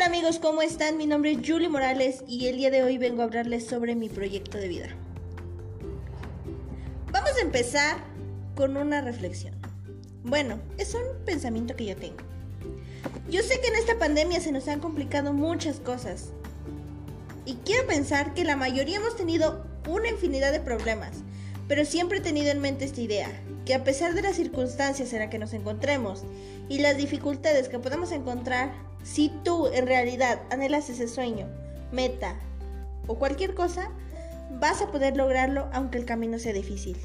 tal amigos? ¿Cómo están? Mi nombre es Julie Morales y el día de hoy vengo a hablarles sobre mi proyecto de vida. Vamos a empezar con una reflexión. Bueno, es un pensamiento que yo tengo. Yo sé que en esta pandemia se nos han complicado muchas cosas. Y quiero pensar que la mayoría hemos tenido una infinidad de problemas, pero siempre he tenido en mente esta idea, que a pesar de las circunstancias en las que nos encontremos y las dificultades que podemos encontrar, si tú en realidad anhelas ese sueño, meta o cualquier cosa, vas a poder lograrlo aunque el camino sea difícil.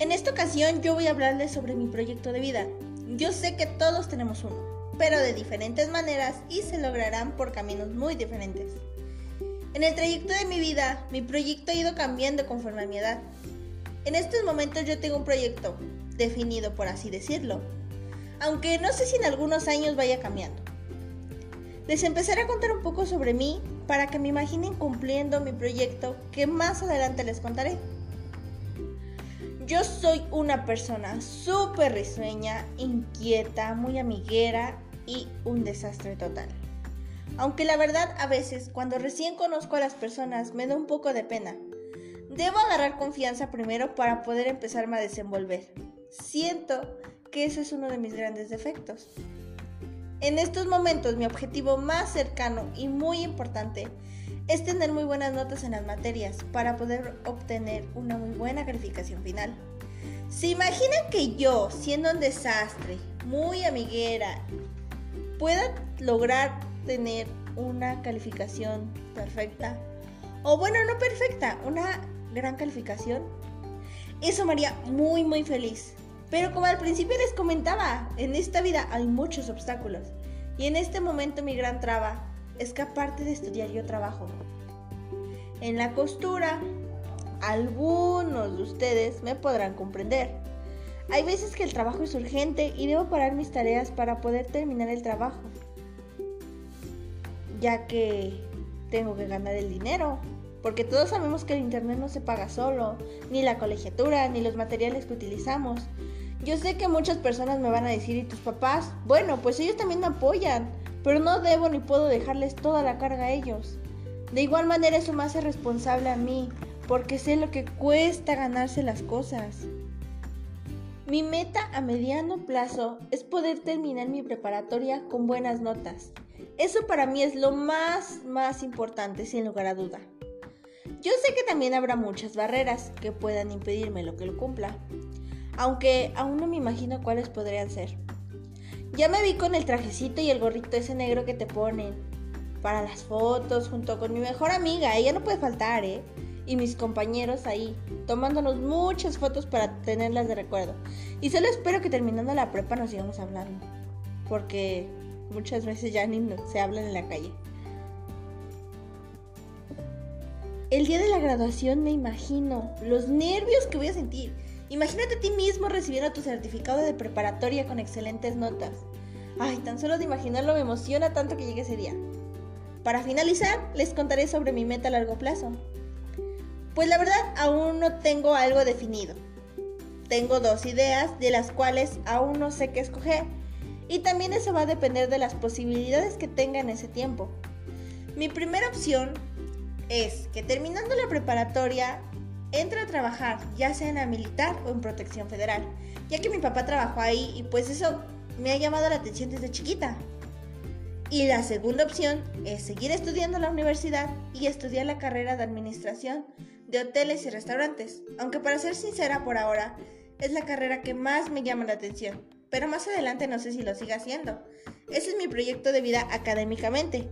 En esta ocasión yo voy a hablarles sobre mi proyecto de vida. Yo sé que todos tenemos uno, pero de diferentes maneras y se lograrán por caminos muy diferentes. En el trayecto de mi vida, mi proyecto ha ido cambiando conforme a mi edad. En estos momentos yo tengo un proyecto definido, por así decirlo, aunque no sé si en algunos años vaya cambiando. Les empezaré a contar un poco sobre mí para que me imaginen cumpliendo mi proyecto que más adelante les contaré. Yo soy una persona súper risueña, inquieta, muy amiguera y un desastre total. Aunque la verdad a veces cuando recién conozco a las personas me da un poco de pena. Debo agarrar confianza primero para poder empezarme a desenvolver. Siento que ese es uno de mis grandes defectos. En estos momentos mi objetivo más cercano y muy importante es tener muy buenas notas en las materias para poder obtener una muy buena calificación final. ¿Se imaginan que yo, siendo un desastre, muy amiguera, pueda lograr tener una calificación perfecta? O bueno, no perfecta, una gran calificación. Eso me haría muy muy feliz. Pero como al principio les comentaba, en esta vida hay muchos obstáculos. Y en este momento mi gran traba es que aparte de estudiar yo trabajo. En la costura, algunos de ustedes me podrán comprender. Hay veces que el trabajo es urgente y debo parar mis tareas para poder terminar el trabajo. Ya que tengo que ganar el dinero. Porque todos sabemos que el internet no se paga solo, ni la colegiatura, ni los materiales que utilizamos. Yo sé que muchas personas me van a decir, ¿y tus papás? Bueno, pues ellos también me apoyan, pero no debo ni puedo dejarles toda la carga a ellos. De igual manera eso me hace responsable a mí, porque sé lo que cuesta ganarse las cosas. Mi meta a mediano plazo es poder terminar mi preparatoria con buenas notas. Eso para mí es lo más, más importante, sin lugar a duda. Yo sé que también habrá muchas barreras que puedan impedirme lo que lo cumpla aunque aún no me imagino cuáles podrían ser. Ya me vi con el trajecito y el gorrito ese negro que te ponen para las fotos junto con mi mejor amiga, ella no puede faltar, ¿eh? Y mis compañeros ahí, tomándonos muchas fotos para tenerlas de recuerdo. Y solo espero que terminando la prepa nos sigamos hablando, porque muchas veces ya ni se hablan en la calle. El día de la graduación me imagino los nervios que voy a sentir Imagínate a ti mismo recibiendo tu certificado de preparatoria con excelentes notas. Ay, tan solo de imaginarlo me emociona tanto que llegue ese día. Para finalizar, les contaré sobre mi meta a largo plazo. Pues la verdad, aún no tengo algo definido. Tengo dos ideas de las cuales aún no sé qué escoger. Y también eso va a depender de las posibilidades que tenga en ese tiempo. Mi primera opción es que terminando la preparatoria entra a trabajar, ya sea en la militar o en protección federal, ya que mi papá trabajó ahí y pues eso me ha llamado la atención desde chiquita. Y la segunda opción es seguir estudiando en la universidad y estudiar la carrera de administración de hoteles y restaurantes, aunque para ser sincera por ahora es la carrera que más me llama la atención, pero más adelante no sé si lo siga haciendo. Ese es mi proyecto de vida académicamente,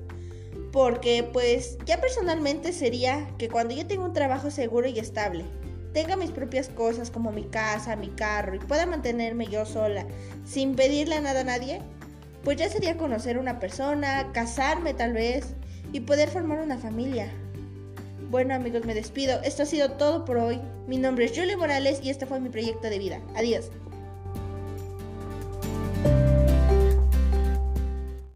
porque pues ya personalmente sería que cuando yo tenga un trabajo seguro y estable, tenga mis propias cosas como mi casa, mi carro y pueda mantenerme yo sola sin pedirle nada a nadie, pues ya sería conocer una persona, casarme tal vez y poder formar una familia. Bueno amigos, me despido. Esto ha sido todo por hoy. Mi nombre es Julie Morales y este fue mi proyecto de vida. Adiós.